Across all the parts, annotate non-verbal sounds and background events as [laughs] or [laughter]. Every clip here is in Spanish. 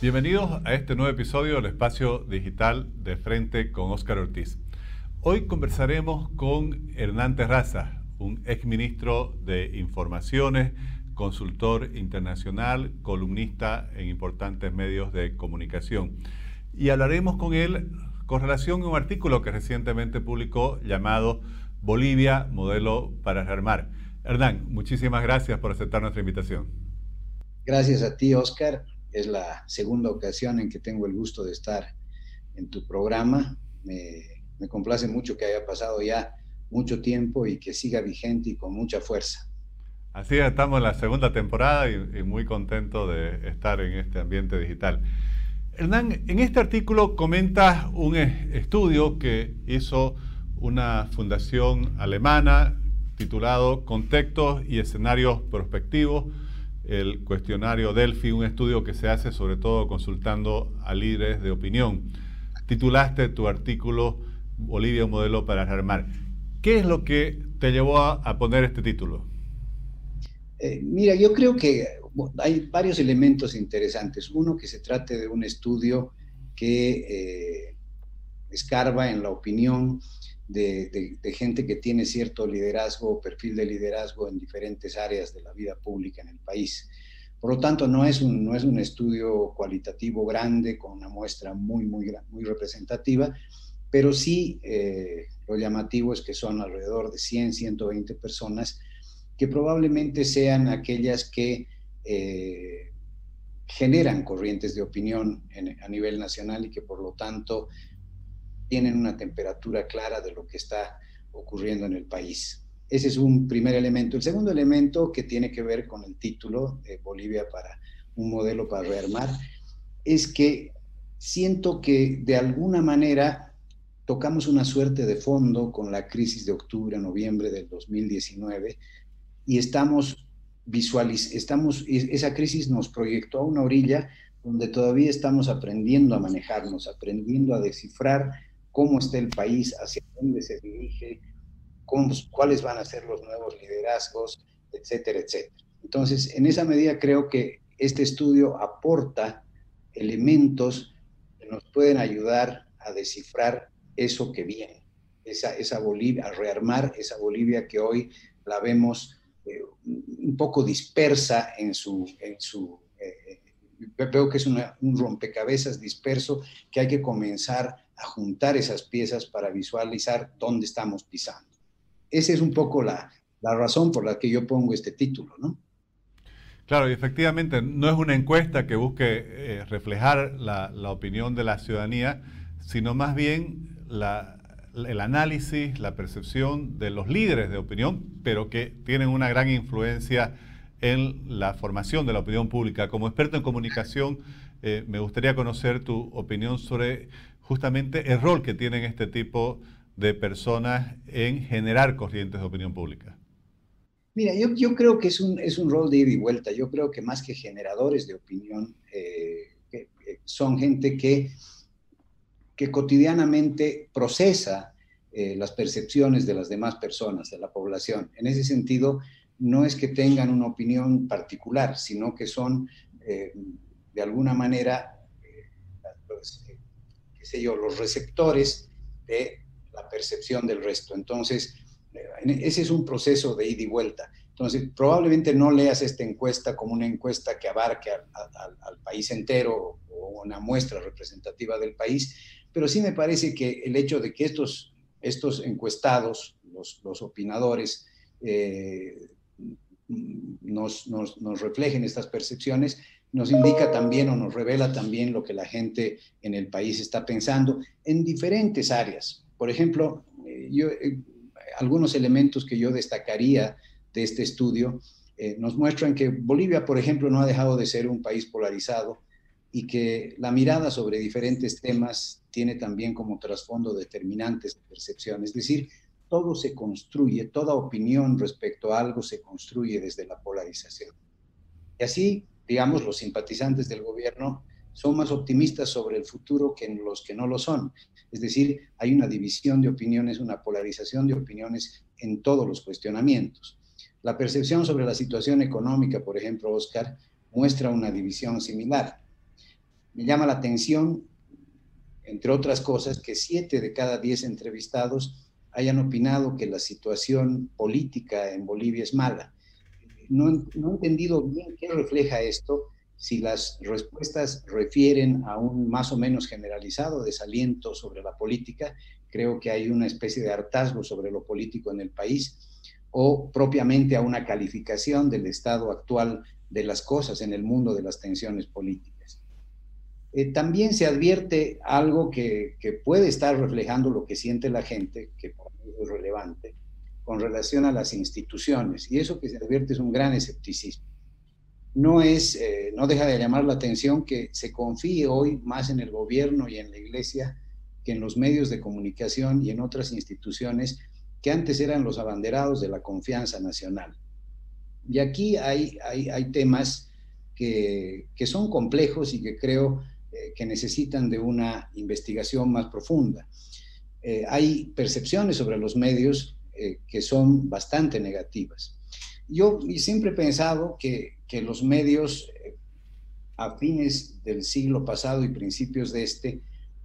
Bienvenidos a este nuevo episodio del espacio digital de Frente con Óscar Ortiz. Hoy conversaremos con Hernán Terraza, un exministro de Informaciones, consultor internacional, columnista en importantes medios de comunicación. Y hablaremos con él con relación a un artículo que recientemente publicó llamado Bolivia, modelo para rearmar. Hernán, muchísimas gracias por aceptar nuestra invitación. Gracias a ti, Oscar. Es la segunda ocasión en que tengo el gusto de estar en tu programa. Me, me complace mucho que haya pasado ya mucho tiempo y que siga vigente y con mucha fuerza. Así es, estamos en la segunda temporada y, muy contento de estar en este ambiente digital. Hernán, en este artículo comentas un estudio que hizo una fundación alemana titulado Contextos y escenarios prospectivos, el cuestionario Delphi, un estudio que se hace sobre todo consultando a líderes de opinión. Titulaste tu artículo Bolivia, un modelo para rearmar. ¿Qué es lo que te llevó a, poner este título? Eh, mira, yo creo que hay varios elementos interesantes. Uno, que se trate de un estudio que eh, escarba en la opinión de, gente que tiene cierto liderazgo, perfil de liderazgo en diferentes áreas de la vida pública en el país. Por lo tanto, no es un, no es un estudio cualitativo grande con una muestra muy, muy, muy representativa, pero sí eh, lo llamativo es que son alrededor de 100, 120 personas que probablemente sean aquellas que eh, generan corrientes de opinión a nivel nacional y que por lo tanto tienen una temperatura clara de lo que está ocurriendo en el país. Ese es un primer elemento. El segundo elemento que tiene que ver con el título, de Bolivia para un modelo para rearmar, es que siento que de alguna manera tocamos una suerte de fondo con la crisis de octubre, noviembre del 2019 y estamos visualiz estamos, esa crisis nos proyectó a una orilla donde todavía estamos aprendiendo a manejarnos, aprendiendo a descifrar cómo está el país, hacia dónde se dirige, cómo, cuáles van a ser los nuevos liderazgos, etcétera, etcétera. Entonces, en esa medida creo que este estudio aporta elementos que nos pueden ayudar a descifrar eso que viene, esa, esa Bolivia, a rearmar esa Bolivia que hoy la vemos eh, un poco dispersa en su... En su eh, veo que es un rompecabezas disperso que hay que comenzar a juntar esas piezas para visualizar dónde estamos pisando. Esa es un poco la, la razón por la que yo pongo este título, ¿no? Claro, y efectivamente no es una encuesta que busque eh, reflejar la, la, opinión de la ciudadanía, sino más bien el análisis, la percepción de los líderes de opinión, pero que tienen una gran influencia en la formación de la opinión pública. Como experto en comunicación, eh, me gustaría conocer tu opinión sobre justamente el rol que tienen este tipo de personas en generar corrientes de opinión pública. Mira, yo, creo que es un, es un rol de ida y vuelta. Yo creo que más que generadores de opinión, eh, son gente que que cotidianamente procesa eh, las percepciones de las demás personas, de la población. En ese sentido, no es que tengan una opinión particular, sino que son, eh, de alguna manera, eh, qué sé yo, los receptores de la percepción del resto. Entonces, ese es un proceso de ida y vuelta. Entonces, probablemente no leas esta encuesta como una encuesta que abarque al país entero o una muestra representativa del país, pero sí me parece que el hecho de que estos, estos encuestados, los, los opinadores, eh, nos, nos, reflejen estas percepciones, nos indica también o nos revela también lo que la gente en el país está pensando en diferentes áreas. Por ejemplo, eh, eh, algunos elementos que yo destacaría de este estudio nos muestran que Bolivia, por ejemplo, no ha dejado de ser un país polarizado, y que la mirada sobre diferentes temas tiene también como trasfondo determinantes de percepción. Es decir, todo se construye, toda opinión respecto a algo se construye desde la polarización. Y así, digamos, los simpatizantes del gobierno son más optimistas sobre el futuro que los que no lo son. Es decir, hay una división de opiniones, una polarización de opiniones en todos los cuestionamientos. La percepción sobre la situación económica, por ejemplo, Oscar, muestra una división similar Me llama la atención, entre otras cosas, que siete de cada diez entrevistados hayan opinado que la situación política en Bolivia es mala. No, he entendido bien qué refleja esto, si las respuestas refieren a un más o menos generalizado desaliento sobre la política, creo que hay una especie de hartazgo sobre lo político en el país, o propiamente a una calificación del estado actual de las cosas en el mundo de las tensiones políticas. Eh, también se advierte algo que, que, puede estar reflejando lo que siente la gente, que por mí es relevante, con relación a las instituciones, y eso que se advierte es un gran escepticismo no, es, eh, no deja de llamar la atención que se confíe hoy más en el gobierno y en la iglesia que en los medios de comunicación y en otras instituciones que antes eran los abanderados de la confianza nacional. Y aquí hay, hay, temas que, son complejos y que creo eh, que necesitan de una investigación más profunda. Eh, hay percepciones sobre los medios que son bastante negativas. Yo siempre he pensado que que los medios eh, a fines del siglo pasado y principios de este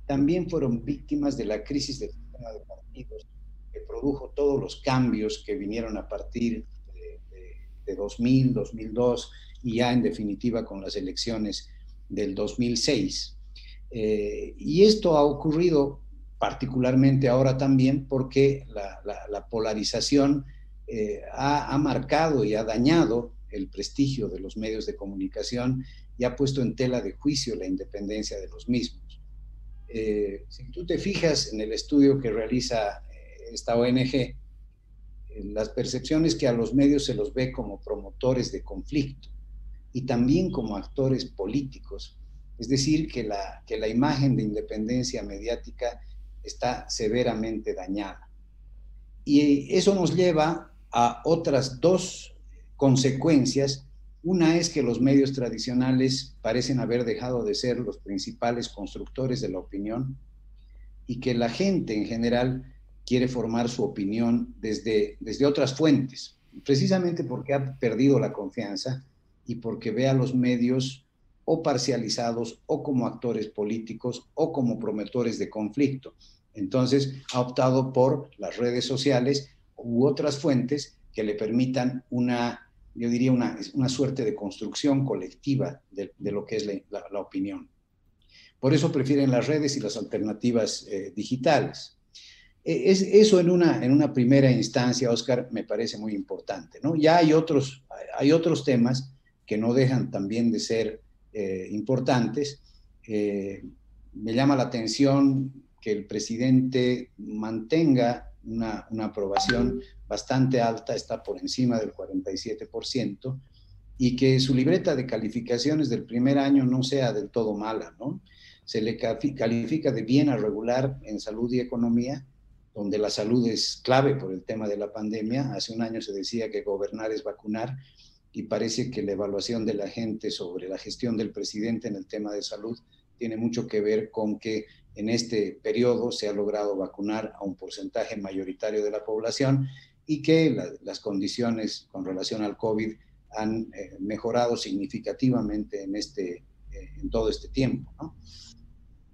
también fueron víctimas de la crisis del sistema de partidos que produjo todos los cambios que vinieron a partir de, 2000, 2002 y ya en definitiva con las elecciones del 2006. Eh, y esto ha ocurrido particularmente ahora también porque la, polarización eh, ha, marcado y ha dañado el prestigio de los medios de comunicación y ha puesto en tela de juicio la independencia de los mismos. Eh, si tú te fijas en el estudio que realiza eh, esta ONG, las percepciones que a los medios se los ve como promotores de conflicto y también como actores políticos, es decir, que la, que la imagen de independencia mediática está severamente dañada. Y eso nos lleva a otras dos consecuencias. Una es que los medios tradicionales parecen haber dejado de ser los principales constructores de la opinión y que la gente en general quiere formar su opinión desde, desde otras fuentes, precisamente porque ha perdido la confianza y porque ve a los medios o parcializados o como actores políticos o como promotores de conflicto. Entonces ha optado por las redes sociales u otras fuentes que le permitan una yo diría, una, una suerte de construcción colectiva de, lo que es la, opinión. Por eso prefieren las redes y las alternativas eh, digitales. E, es, eso en una, en una primera instancia, Oscar, me parece muy importante. ¿no? Ya hay otros, hay otros temas que no dejan también de ser eh, importantes. Eh, me llama la atención que el presidente mantenga una, una aprobación bastante alta, está por encima del 47%, y que su libreta de calificaciones del primer año no sea del todo mala, ¿no? Se le califica de bien a regular en salud y economía, donde la salud es clave por el tema de la pandemia. Hace un año se decía que gobernar es vacunar y parece que la evaluación de la gente sobre la gestión del presidente en el tema de salud tiene mucho que ver con que en este periodo se ha logrado vacunar a un porcentaje mayoritario de la población y que las condiciones con relación al COVID han eh, mejorado significativamente en, este, eh, en todo este tiempo.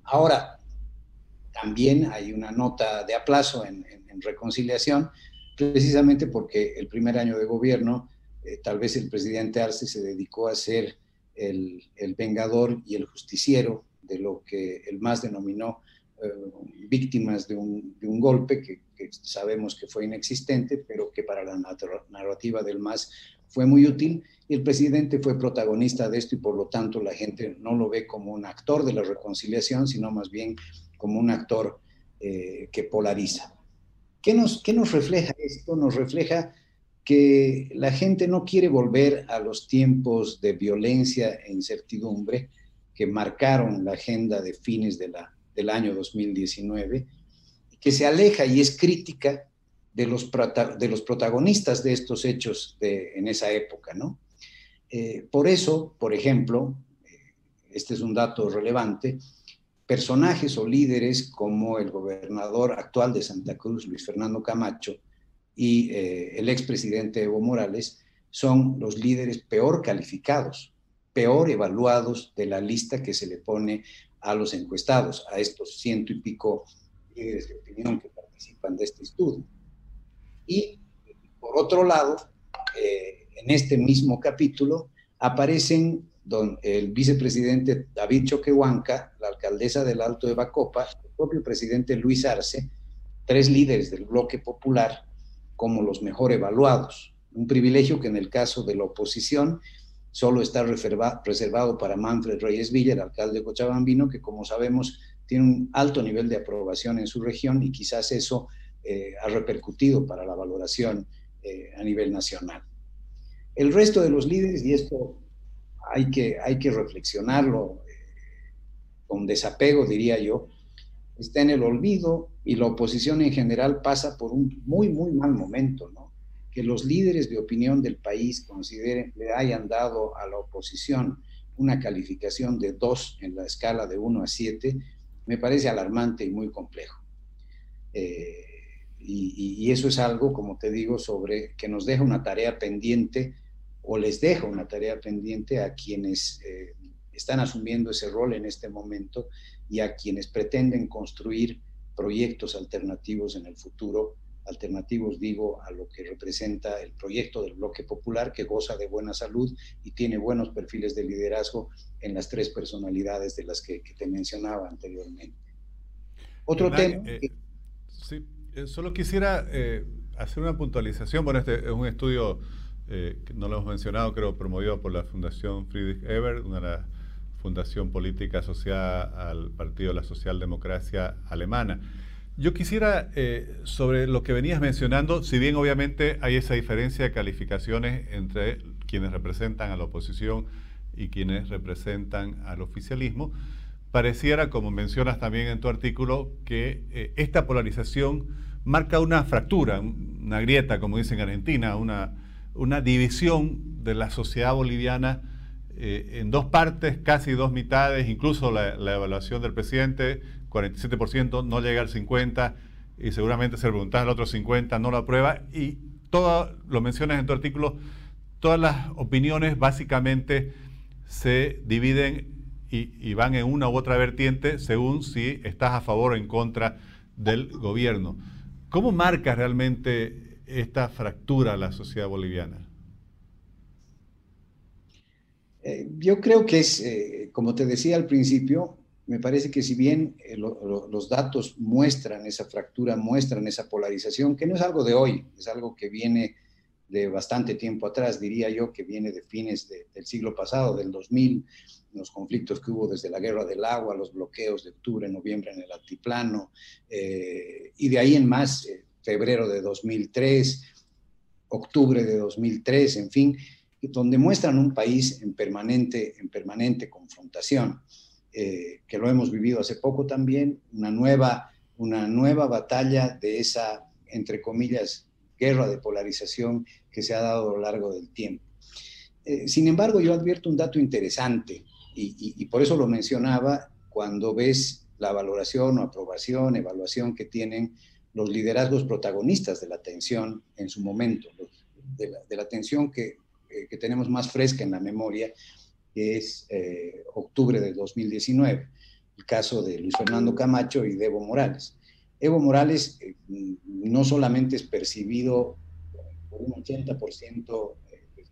Ahora, también hay una nota de aplazo en, reconciliación, precisamente porque el primer año de gobierno, eh, tal vez el presidente Arce se dedicó a ser el, el, vengador y el justiciero de lo que el MAS denominó víctimas de un, de un golpe que sabemos que fue inexistente, pero que para la narrativa del MAS fue muy útil. Y el presidente fue protagonista de esto y por lo tanto la gente no lo ve como un actor de la reconciliación, sino más bien como un actor eh, que polariza. ¿Qué nos, ¿Qué nos refleja esto? Nos refleja que la gente no quiere volver a los tiempos de violencia e incertidumbre que marcaron la agenda de fines del año 2019 que se aleja y es crítica de los, de los protagonistas de estos hechos en esa época, ¿no? Eh, por eso, por ejemplo, este es un dato relevante, personajes o líderes como el gobernador actual de Santa Cruz, Luis Fernando Camacho, y eh, el expresidente Evo Morales, son los líderes peor calificados peor evaluados de la lista que se le pone a los encuestados, a estos ciento y pico líderes de opinión que participan de este estudio. Y por otro lado, eh, en este mismo capítulo aparecen don, el vicepresidente David Choquehuanca, la alcaldesa del Alto de Bacopa, el propio presidente Luis Arce, tres líderes del bloque popular como los mejor evaluados. Un privilegio que en el caso de la oposición solo está reservado para Manfred Reyes Villa, el alcalde de Cochabambino, que como sabemos tiene un alto nivel de aprobación en su región y quizás eso eh, ha repercutido para la valoración eh, a nivel nacional. El resto de los líderes, y esto hay que, hay que reflexionarlo eh, con desapego, diría yo, está en el olvido y la oposición en general pasa por un muy, muy mal momento, ¿no? Que los líderes de opinión del país consideren, le hayan dado a la oposición una calificación de 2 en la escala de 1 a 7, me parece alarmante y muy complejo. Eh, y, eso es algo, como te digo, sobre que nos deja una tarea pendiente o les deja una tarea pendiente a quienes eh, están asumiendo ese rol en este momento y a quienes pretenden construir proyectos alternativos en el futuro, alternativos digo a lo que representa el proyecto del bloque popular que goza de buena salud y tiene buenos perfiles de liderazgo en las tres personalidades de las que, te mencionaba anteriormente. Otro tema... Eh, sí, eh, solo quisiera eh, hacer una puntualización. Bueno, este es un estudio que no lo hemos mencionado, creo, promovido por la Fundación Friedrich Ebert, una de las fundación política asociada al Partido de la Socialdemocracia Alemana. Yo quisiera, eh, sobre lo que venías mencionando, si bien obviamente hay esa diferencia de calificaciones entre quienes representan a la oposición y quienes representan al oficialismo, pareciera, como mencionas también en tu artículo, que eh, esta polarización marca una fractura, una grieta, como dicen en Argentina, una, una división de la sociedad boliviana eh, en dos partes, casi dos mitades, incluso la, evaluación del presidente, 47%, no llega al 50%, y seguramente se pregunta al otro 50%, no lo aprueba, y todo, lo mencionas en tu artículo, todas las opiniones básicamente se dividen y, y, van en una u otra vertiente según si estás a favor o en contra del gobierno. ¿Cómo marca realmente esta fractura la sociedad boliviana? Eh, yo creo que es, eh, como te decía al principio, me parece que si bien eh, los datos muestran esa fractura, muestran esa polarización, que no es algo de hoy, es algo que viene de bastante tiempo atrás, diría yo, que viene de fines del siglo pasado, del 2000, los conflictos que hubo desde la guerra del agua, los bloqueos de octubre, noviembre en el altiplano, y de ahí en más, febrero de 2003, octubre de 2003, en fin, donde muestran un país en permanente, en permanente confrontación, eh, que lo hemos vivido hace poco también, una nueva, una nueva batalla de esa, entre comillas, guerra de polarización que se ha dado a lo largo del tiempo. Eh, sin embargo, yo advierto un dato interesante y, por eso lo mencionaba cuando ves la valoración o aprobación, evaluación que tienen los liderazgos protagonistas de la atención en su momento, de la, atención que que tenemos más fresca en la memoria, que es eh, octubre de 2019, el caso de Luis Fernando Camacho y de Evo Morales. Evo Morales eh, no solamente es percibido por un 80%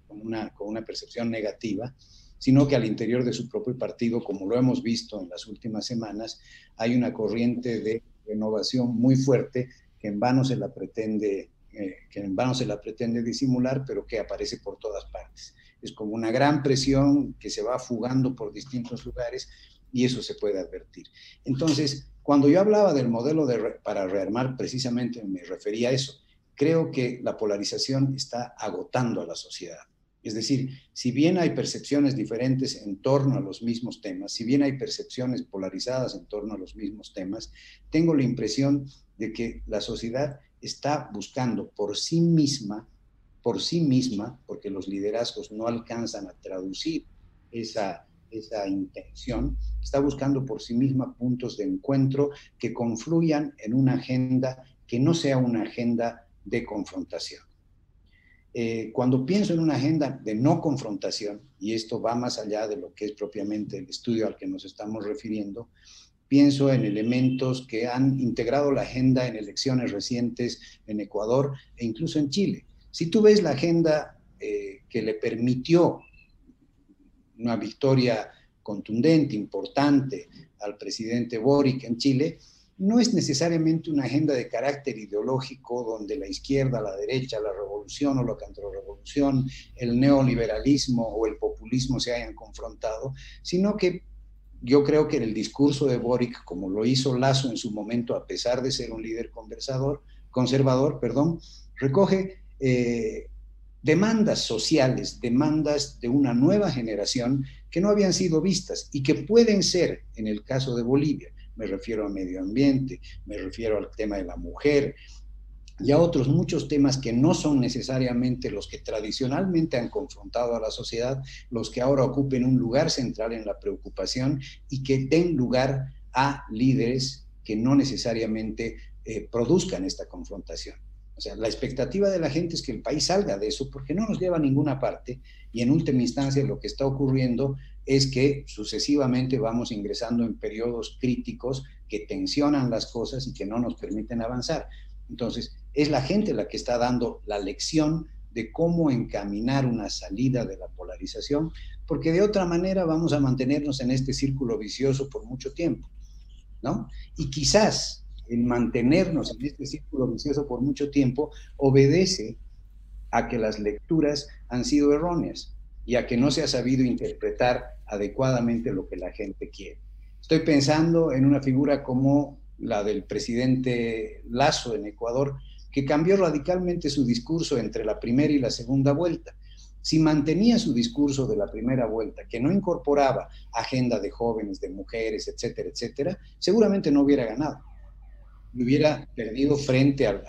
con, una, con una percepción negativa, sino que al interior de su propio partido, como lo hemos visto en las últimas semanas, hay una corriente de renovación muy fuerte que en vano se la pretende eh, que en vano se la pretende disimular, pero que aparece por todas partes. Es como una gran presión que se va fugando por distintos lugares y eso se puede advertir. Entonces, cuando yo hablaba del modelo de para rearmar, precisamente me refería a eso. Creo que la polarización está agotando a la sociedad. Es decir, si bien hay percepciones diferentes en torno a los mismos temas, si bien hay percepciones polarizadas en torno a los mismos temas, tengo la impresión de que la sociedad está buscando por sí misma, por sí misma, porque los liderazgos no alcanzan a traducir esa, esa intención, está buscando por sí misma puntos de encuentro que confluyan en una agenda que no sea una agenda de confrontación. eh, cuando pienso en una agenda de no confrontación, y esto va más allá de lo que es propiamente el estudio al que nos estamos refiriendo, pienso en elementos que han integrado la agenda en elecciones recientes en Ecuador e incluso en Chile. Si tú ves la agenda eh, que le permitió una victoria contundente, importante al presidente Boric en Chile, no es necesariamente una agenda de carácter ideológico donde la izquierda, la derecha, la revolución o la contrarrevolución, el neoliberalismo o el populismo se hayan confrontado, sino que yo creo que en el discurso de Boric, como lo hizo Lazo en su momento, a pesar de ser un líder conversador, conservador, perdón, recoge eh, demandas sociales, demandas de una nueva generación que no habían sido vistas y que pueden ser, en el caso de Bolivia, me refiero a medio ambiente, me refiero al tema de la mujer y a otros muchos temas que no son necesariamente los que tradicionalmente han confrontado a la sociedad, los que ahora ocupen un lugar central en la preocupación y que den lugar a líderes que no necesariamente eh, produzcan esta confrontación. O sea, la expectativa de la gente es que el país salga de eso porque no nos lleva a ninguna parte y en última instancia lo que está ocurriendo es que sucesivamente vamos ingresando en periodos críticos que tensionan las cosas y que no nos permiten avanzar. Entonces, es la gente la que está dando la lección de cómo encaminar una salida de la polarización, porque de otra manera vamos a mantenernos en este círculo vicioso por mucho tiempo, ¿no? Y quizás el mantenernos en este círculo vicioso por mucho tiempo obedece a que las lecturas han sido erróneas y a que no se ha sabido interpretar adecuadamente lo que la gente quiere. Estoy pensando en una figura como la del presidente Lazo en Ecuador, que cambió radicalmente su discurso entre la primera y la segunda vuelta. Si mantenía su discurso de la primera vuelta, que no incorporaba agenda de jóvenes, de mujeres, etcétera, etcétera, seguramente no hubiera ganado. Hubiera perdido frente al,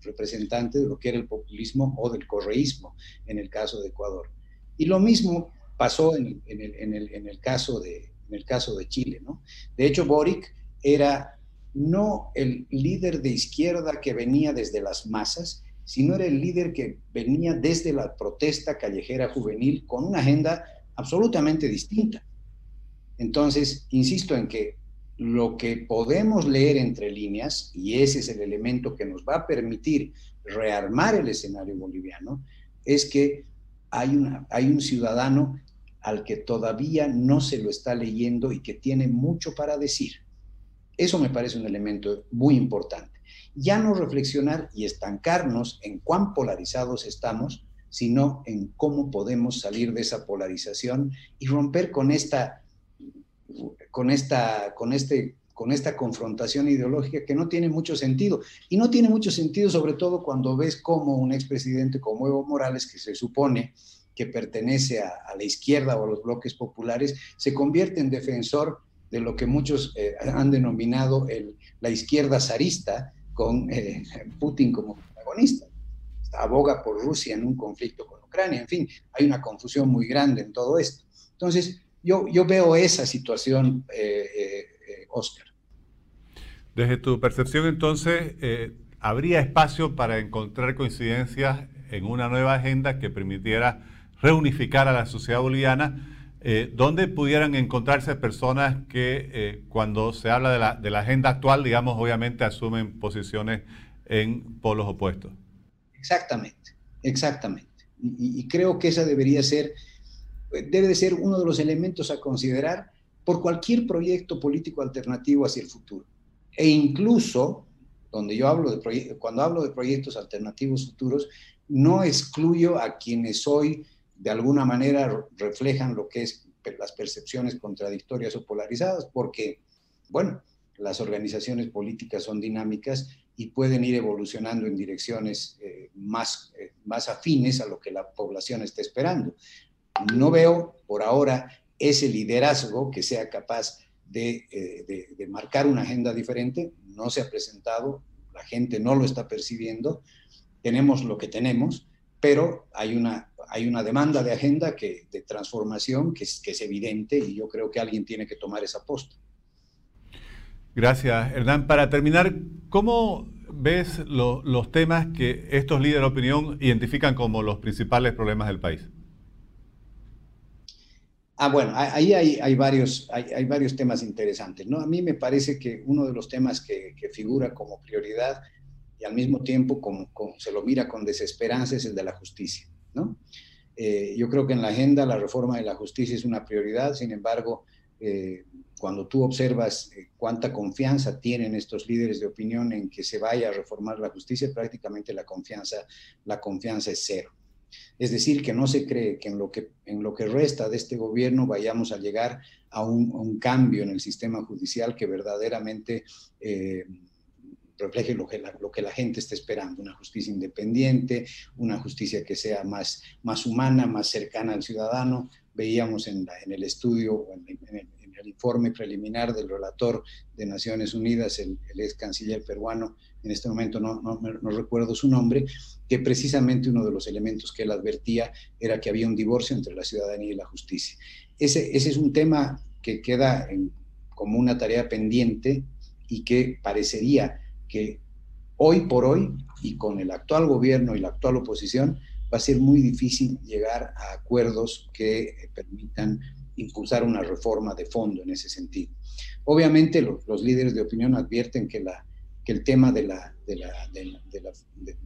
representante de lo que era el populismo o del correísmo en el caso de Ecuador. Y lo mismo pasó en, el, caso de, en el caso de Chile. ¿no? De hecho, Boric era no el líder de izquierda que venía desde las masas, sino era el líder que venía desde la protesta callejera juvenil con una agenda absolutamente distinta. Entonces, insisto en que lo que podemos leer entre líneas, y ese es el elemento que nos va a permitir rearmar el escenario boliviano, es que hay, una, hay un ciudadano al que todavía no se lo está leyendo y que tiene mucho para decir. Eso me parece un elemento muy importante. Ya no reflexionar y estancarnos en cuán polarizados estamos, sino en cómo podemos salir de esa polarización y romper con esta, con esta, con este con esta confrontación ideológica que no tiene mucho sentido. Y no tiene mucho sentido sobre todo cuando ves cómo un expresidente como Evo Morales, que se supone que pertenece a, la izquierda o a los bloques populares, se convierte en defensor de lo que muchos eh, han denominado el, la izquierda zarista, con eh, [laughs] Putin como protagonista. Aboga por Rusia en un conflicto con Ucrania, en fin, hay una confusión muy grande en todo esto. Entonces, yo, yo veo esa situación eh, Oscar. Desde tu percepción, entonces, ¿habría espacio para encontrar coincidencias en una nueva agenda que permitiera reunificar a la sociedad boliviana, eh, donde pudieran encontrarse personas que eh, cuando se habla de la, agenda actual, digamos, obviamente asumen posiciones en polos opuestos? Exactamente, exactamente. Y, y creo que esa debería ser, debe de ser uno de los elementos a considerar por cualquier proyecto político alternativo hacia el futuro. E incluso, donde yo hablo de cuando hablo de proyectos alternativos futuros, no excluyo a quienes hoy de alguna manera reflejan lo que es las percepciones contradictorias o polarizadas, porque, bueno, las organizaciones políticas son dinámicas y pueden ir evolucionando en direcciones eh, más, eh, más afines a lo que la población está esperando. No veo por ahora ese liderazgo que sea capaz eh, de, marcar una agenda diferente, no se ha presentado, la gente no lo está percibiendo, tenemos lo que tenemos, pero hay una, hay una demanda de agenda que, de transformación que es, que es evidente y yo creo que alguien tiene que tomar esa posta. Gracias, Hernán. Para terminar, ¿cómo ves los temas que estos líderes de opinión identifican como los principales problemas del país? Ah, bueno, ahí hay, varios, hay, varios temas interesantes. ¿no? A mí me parece que uno de los temas que, figura como prioridad y al mismo tiempo como, se lo mira con desesperanza es el de la justicia. ¿no? Eh, yo creo que en la agenda la reforma de la justicia es una prioridad, sin embargo, eh, cuando tú observas eh, cuánta confianza tienen estos líderes de opinión en que se vaya a reformar la justicia, prácticamente la confianza, la confianza es cero. Es decir, que no se cree que en lo que, en lo que resta de este gobierno vayamos a llegar a un, cambio en el sistema judicial que verdaderamente eh, refleje lo que, la, lo que la gente está esperando, una justicia independiente, una justicia que sea más, más humana, más cercana al ciudadano. Veíamos en, en el estudio, en, en, el, informe preliminar del relator de Naciones Unidas, el, el ex canciller peruano, en este momento no, no, no, recuerdo su nombre, que precisamente uno de los elementos que él advertía era que había un divorcio entre la ciudadanía y la justicia. Ese, ese es un tema que queda como una tarea pendiente y que parecería que hoy por hoy y con el actual gobierno y la actual oposición va a ser muy difícil llegar a acuerdos que permitan impulsar una reforma de fondo en ese sentido. Obviamente los líderes de opinión advierten que la que el tema de la, de la,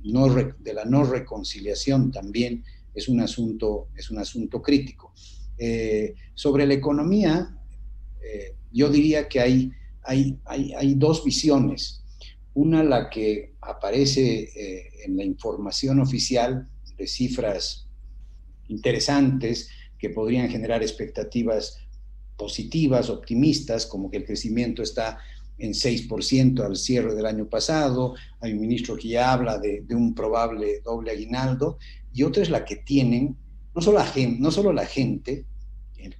no, de la no reconciliación también es un asunto, es un asunto crítico. Eh, sobre la economía, eh, yo diría que hay, hay, hay, dos visiones. Una, la que aparece eh, en la información oficial de cifras interesantes que podrían generar expectativas positivas, optimistas, como que el crecimiento está en 6% al cierre del año pasado, hay un ministro que ya habla de, un probable doble aguinaldo, y otra es la que tienen, no solo la gente, no solo la gente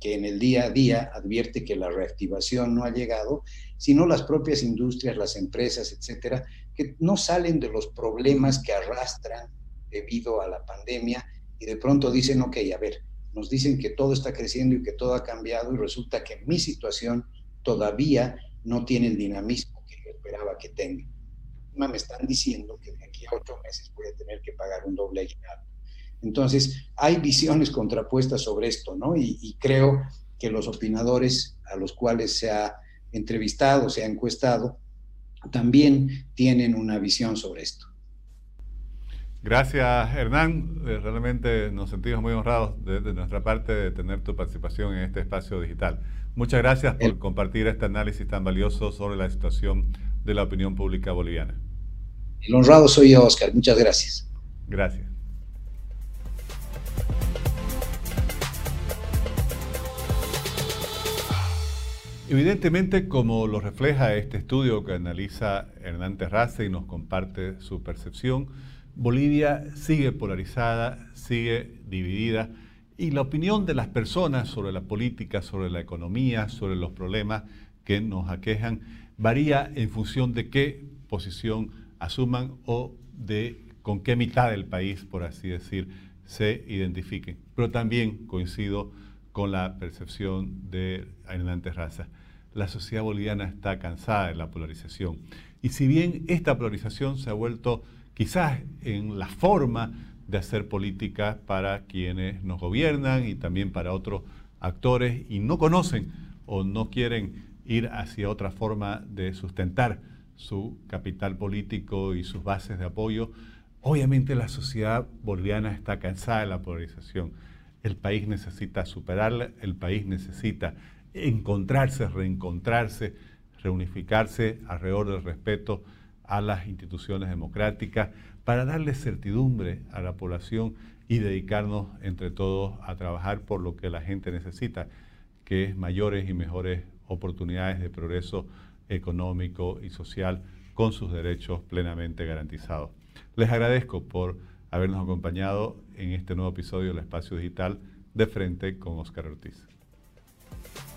que en el día a día advierte que la reactivación no ha llegado, sino las propias industrias, las empresas, etcétera, que no salen de los problemas que arrastran debido a la pandemia y de pronto dicen, ok, a ver, nos dicen que todo está creciendo y que todo ha cambiado y resulta que mi situación todavía no tiene el dinamismo que yo esperaba que tenga. Me están diciendo que de aquí a ocho meses voy a tener que pagar un doble aguinaldo. Entonces, hay visiones contrapuestas sobre esto, ¿no? Y, creo que los opinadores a los cuales se ha entrevistado, se ha encuestado, también tienen una visión sobre esto. Gracias, Hernán. Eh, realmente nos sentimos muy honrados de, nuestra parte de tener tu participación en este espacio digital. Muchas gracias por compartir este análisis tan valioso sobre la situación de la opinión pública boliviana. El honrado soy yo, Oscar. Muchas gracias. Gracias. Evidentemente, como lo refleja este estudio que analiza Hernán Terrace y nos comparte su percepción, Bolivia sigue polarizada, sigue dividida y la opinión de las personas sobre la política, sobre la economía, sobre los problemas que nos aquejan, varía en función de qué posición asuman o de con qué mitad del país, por así decir, se identifiquen. Pero también coincido con la percepción de Hernán Terraza. La sociedad boliviana está cansada de la polarización. Y si bien esta polarización se ha vuelto quizás en la forma de hacer política para quienes nos gobiernan y también para otros actores y no conocen o no quieren ir hacia otra forma de sustentar su capital político y sus bases de apoyo. Obviamente la sociedad boliviana está cansada de la polarización. El país necesita superarla, el país necesita encontrarse, reencontrarse, reunificarse alrededor del respeto a las instituciones democráticas, para darle certidumbre a la población y dedicarnos entre todos a trabajar por lo que la gente necesita, que es mayores y mejores oportunidades de progreso económico y social con sus derechos plenamente garantizados. Les agradezco por habernos acompañado en este nuevo episodio del Espacio Digital de Frente con Oscar Ortiz.